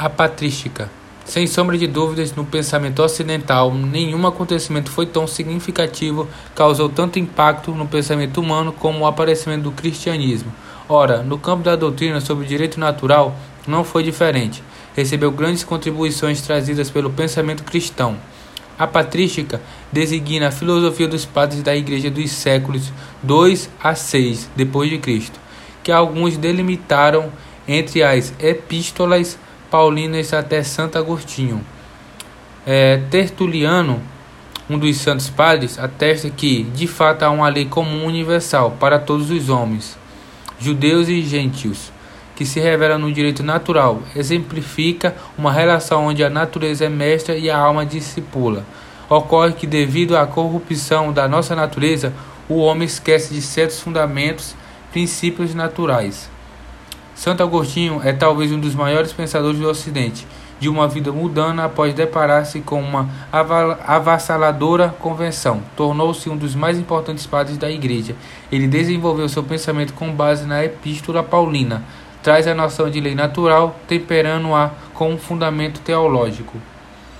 A patrística. Sem sombra de dúvidas, no pensamento ocidental, nenhum acontecimento foi tão significativo, causou tanto impacto no pensamento humano como o aparecimento do cristianismo. Ora, no campo da doutrina sobre o direito natural, não foi diferente. Recebeu grandes contribuições trazidas pelo pensamento cristão. A patrística designa a filosofia dos padres da Igreja dos séculos 2 a 6 depois de Cristo, que alguns delimitaram entre as epístolas paulinas até Santo Agostinho. É, Tertuliano, um dos santos padres, atesta que, de fato, há uma lei comum universal para todos os homens, judeus e gentios, que se revela no direito natural, exemplifica uma relação onde a natureza é mestra e a alma discipula. Ocorre que, devido à corrupção da nossa natureza, o homem esquece de certos fundamentos, princípios naturais. Santo Agostinho é talvez um dos maiores pensadores do Ocidente, de uma vida mudana após deparar-se com uma avassaladora convenção. Tornou-se um dos mais importantes padres da Igreja. Ele desenvolveu seu pensamento com base na Epístola Paulina, traz a noção de lei natural, temperando-a com um fundamento teológico.